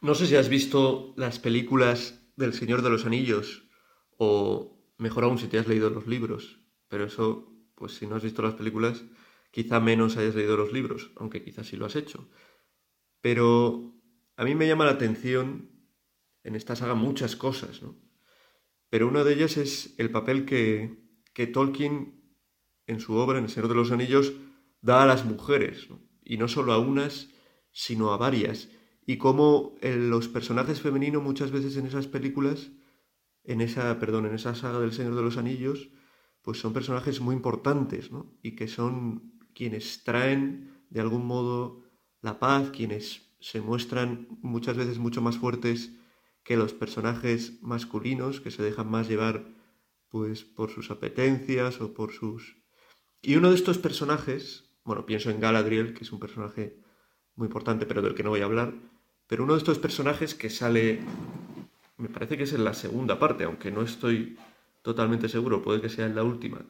No sé si has visto las películas del Señor de los Anillos o mejor aún si te has leído los libros, pero eso, pues si no has visto las películas, quizá menos hayas leído los libros, aunque quizás sí lo has hecho. Pero a mí me llama la atención en esta saga muchas cosas, ¿no? Pero una de ellas es el papel que, que Tolkien en su obra, en El Señor de los Anillos, da a las mujeres, y no solo a unas, sino a varias, y cómo eh, los personajes femeninos muchas veces en esas películas, en esa, perdón, en esa saga del Señor de los Anillos, pues son personajes muy importantes, ¿no? Y que son quienes traen de algún modo la paz, quienes se muestran muchas veces mucho más fuertes que los personajes masculinos, que se dejan más llevar pues por sus apetencias o por sus... Y uno de estos personajes, bueno, pienso en Galadriel, que es un personaje muy importante, pero del que no voy a hablar, pero uno de estos personajes que sale, me parece que es en la segunda parte, aunque no estoy totalmente seguro, puede que sea en la última,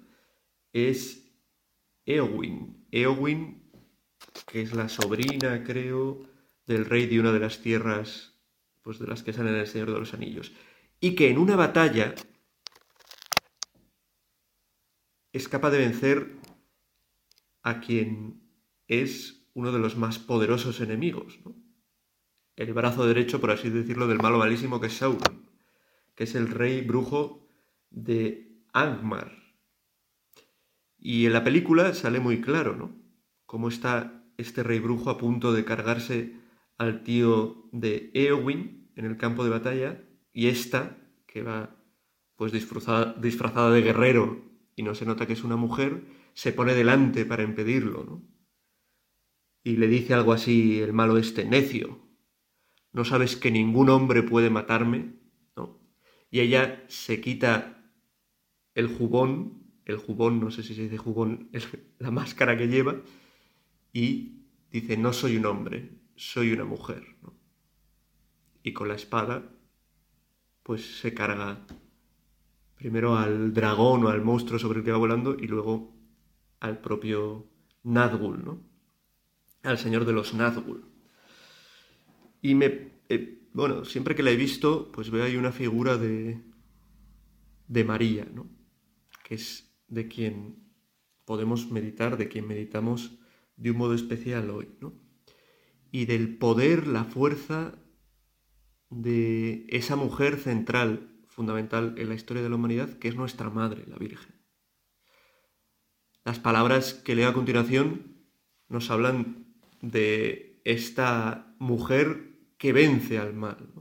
es Eowyn. Eowyn, que es la sobrina, creo, del rey de una de las tierras, pues de las que salen en el Señor de los Anillos, y que en una batalla es capaz de vencer a quien es uno de los más poderosos enemigos, el brazo derecho, por así decirlo, del malo malísimo que es Sauron, que es el rey brujo de Angmar. Y en la película sale muy claro, ¿no? Cómo está este rey brujo a punto de cargarse al tío de Eowyn en el campo de batalla y esta, que va pues disfrazada, disfrazada de guerrero y no se nota que es una mujer, se pone delante para impedirlo, ¿no? Y le dice algo así el malo este, necio, ¿no sabes que ningún hombre puede matarme? ¿No? Y ella se quita el jubón, el jubón, no sé si se dice jubón, es la máscara que lleva, y dice, no soy un hombre, soy una mujer. ¿no? Y con la espada, pues se carga primero al dragón o al monstruo sobre el que va volando y luego al propio Nazgûl, ¿no? Al señor de los Nazgûl. Y me, eh, bueno, siempre que la he visto, pues veo ahí una figura de, de María, ¿no? Que es de quien podemos meditar, de quien meditamos de un modo especial hoy, ¿no? Y del poder, la fuerza de esa mujer central fundamental en la historia de la humanidad, que es nuestra Madre, la Virgen. Las palabras que leo a continuación nos hablan de esta mujer que vence al mal,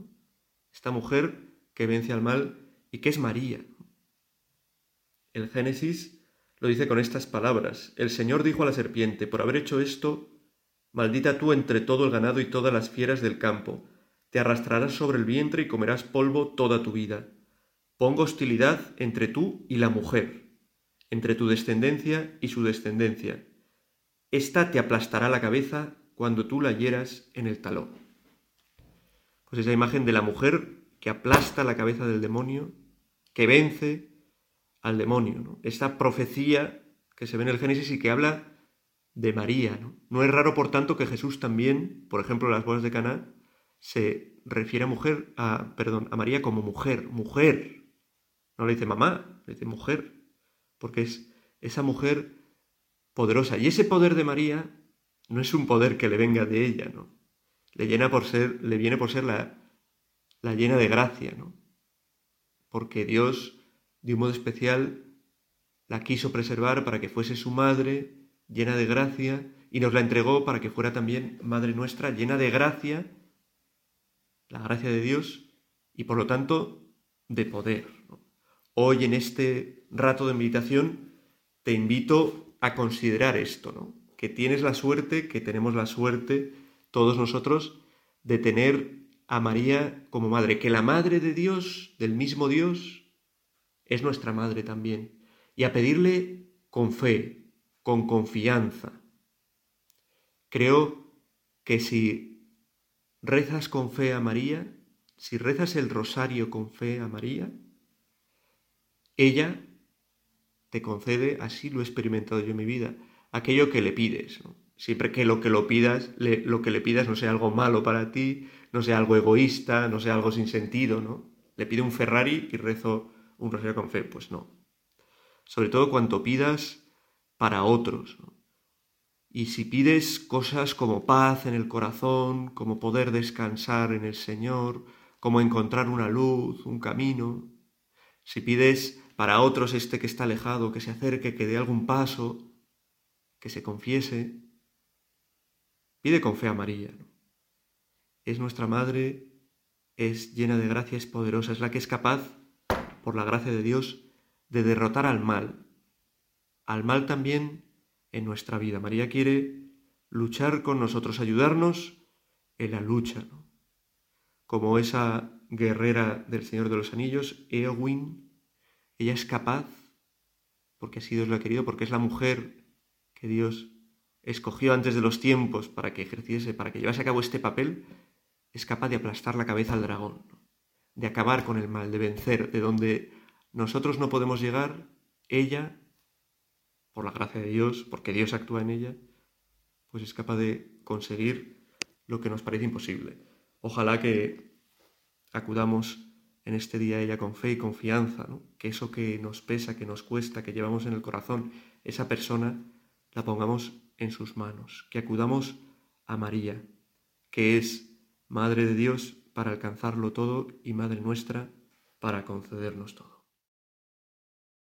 esta mujer que vence al mal y que es María. El Génesis lo dice con estas palabras. El Señor dijo a la serpiente, por haber hecho esto, maldita tú entre todo el ganado y todas las fieras del campo, te arrastrarás sobre el vientre y comerás polvo toda tu vida. Pongo hostilidad entre tú y la mujer, entre tu descendencia y su descendencia. Esta te aplastará la cabeza cuando tú la hieras en el talón. Pues esa imagen de la mujer que aplasta la cabeza del demonio, que vence al demonio. ¿no? Esta profecía que se ve en el Génesis y que habla de María. ¿no? no es raro, por tanto, que Jesús también, por ejemplo, en las bodas de Caná, se refiere a mujer, a, perdón, a María como mujer, mujer, no le dice mamá, le dice mujer, porque es esa mujer poderosa. Y ese poder de María no es un poder que le venga de ella, ¿no? Le, llena por ser, le viene por ser la, la llena de gracia, ¿no? Porque Dios, de un modo especial, la quiso preservar para que fuese su madre, llena de gracia, y nos la entregó para que fuera también madre nuestra, llena de gracia, la gracia de Dios, y por lo tanto de poder. Hoy en este rato de meditación te invito a considerar esto, ¿no? Que tienes la suerte, que tenemos la suerte todos nosotros de tener a María como madre, que la madre de Dios, del mismo Dios, es nuestra madre también, y a pedirle con fe, con confianza. Creo que si rezas con fe a María, si rezas el rosario con fe a María, ella te concede, así lo he experimentado yo en mi vida, aquello que le pides. Siempre que lo que lo pidas, lo que le pidas no sea algo malo para ti, no sea algo egoísta, no sea algo sin sentido, ¿no? Le pido un Ferrari y rezo un rosario con fe, pues no. Sobre todo cuanto pidas para otros. Y si pides cosas como paz en el corazón, como poder descansar en el Señor, como encontrar una luz, un camino, si pides para otros este que está alejado, que se acerque, que dé algún paso, que se confiese, pide con fe a María. Es nuestra Madre, es llena de gracia, es poderosa, es la que es capaz, por la gracia de Dios, de derrotar al mal. Al mal también en nuestra vida. María quiere luchar con nosotros, ayudarnos en la lucha. Como esa guerrera del Señor de los Anillos, Eowyn, ella es capaz, porque así Dios lo ha querido, porque es la mujer que Dios escogió antes de los tiempos para que ejerciese, para que llevase a cabo este papel, es capaz de aplastar la cabeza al dragón, de acabar con el mal, de vencer, de donde nosotros no podemos llegar, ella por la gracia de Dios, porque Dios actúa en ella, pues es capaz de conseguir lo que nos parece imposible. Ojalá que acudamos en este día a ella con fe y confianza, que eso que nos pesa, que nos cuesta, que llevamos en el corazón, esa persona la pongamos en sus manos, que acudamos a María, que es Madre de Dios para alcanzarlo todo y Madre nuestra para concedernos todo.